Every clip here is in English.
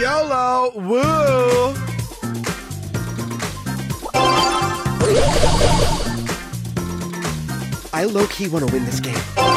YOLO! Woo! I low key want to win this game.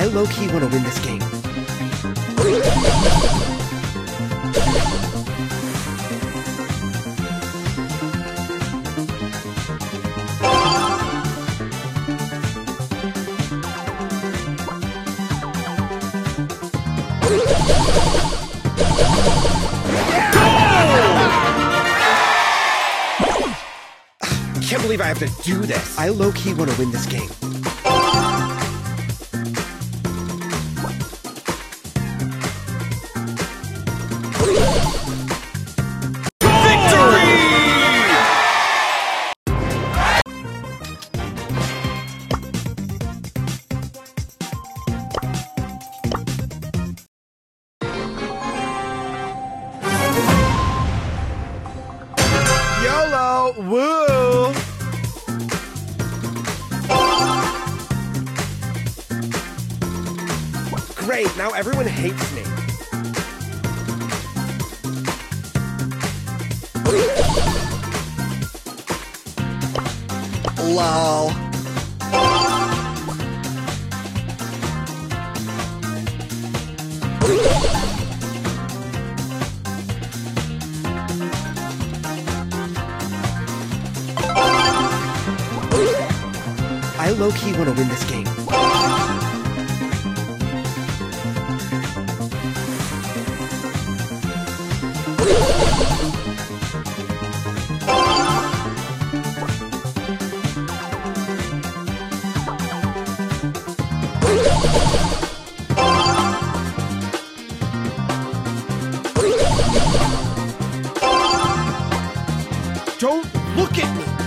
I low key want to win this game. Can't believe I have to do this. I low key want to win this game. Woo! Great, now everyone hates me. LOL. I low key want to win this game. Don't look at me!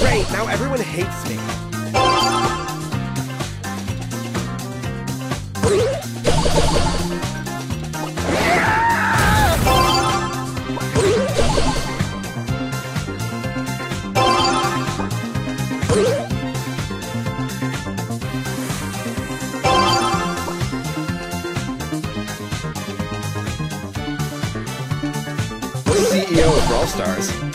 Great, now everyone hates me. CEO of Brawl Stars.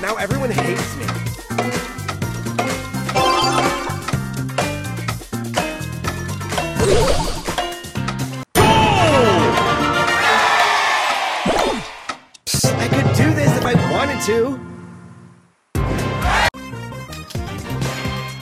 Now everyone hates me. Psst, I could do this if I wanted to.